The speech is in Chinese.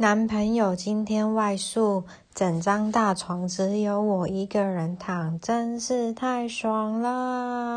男朋友今天外宿整张大床只有我一个人躺真是太爽了。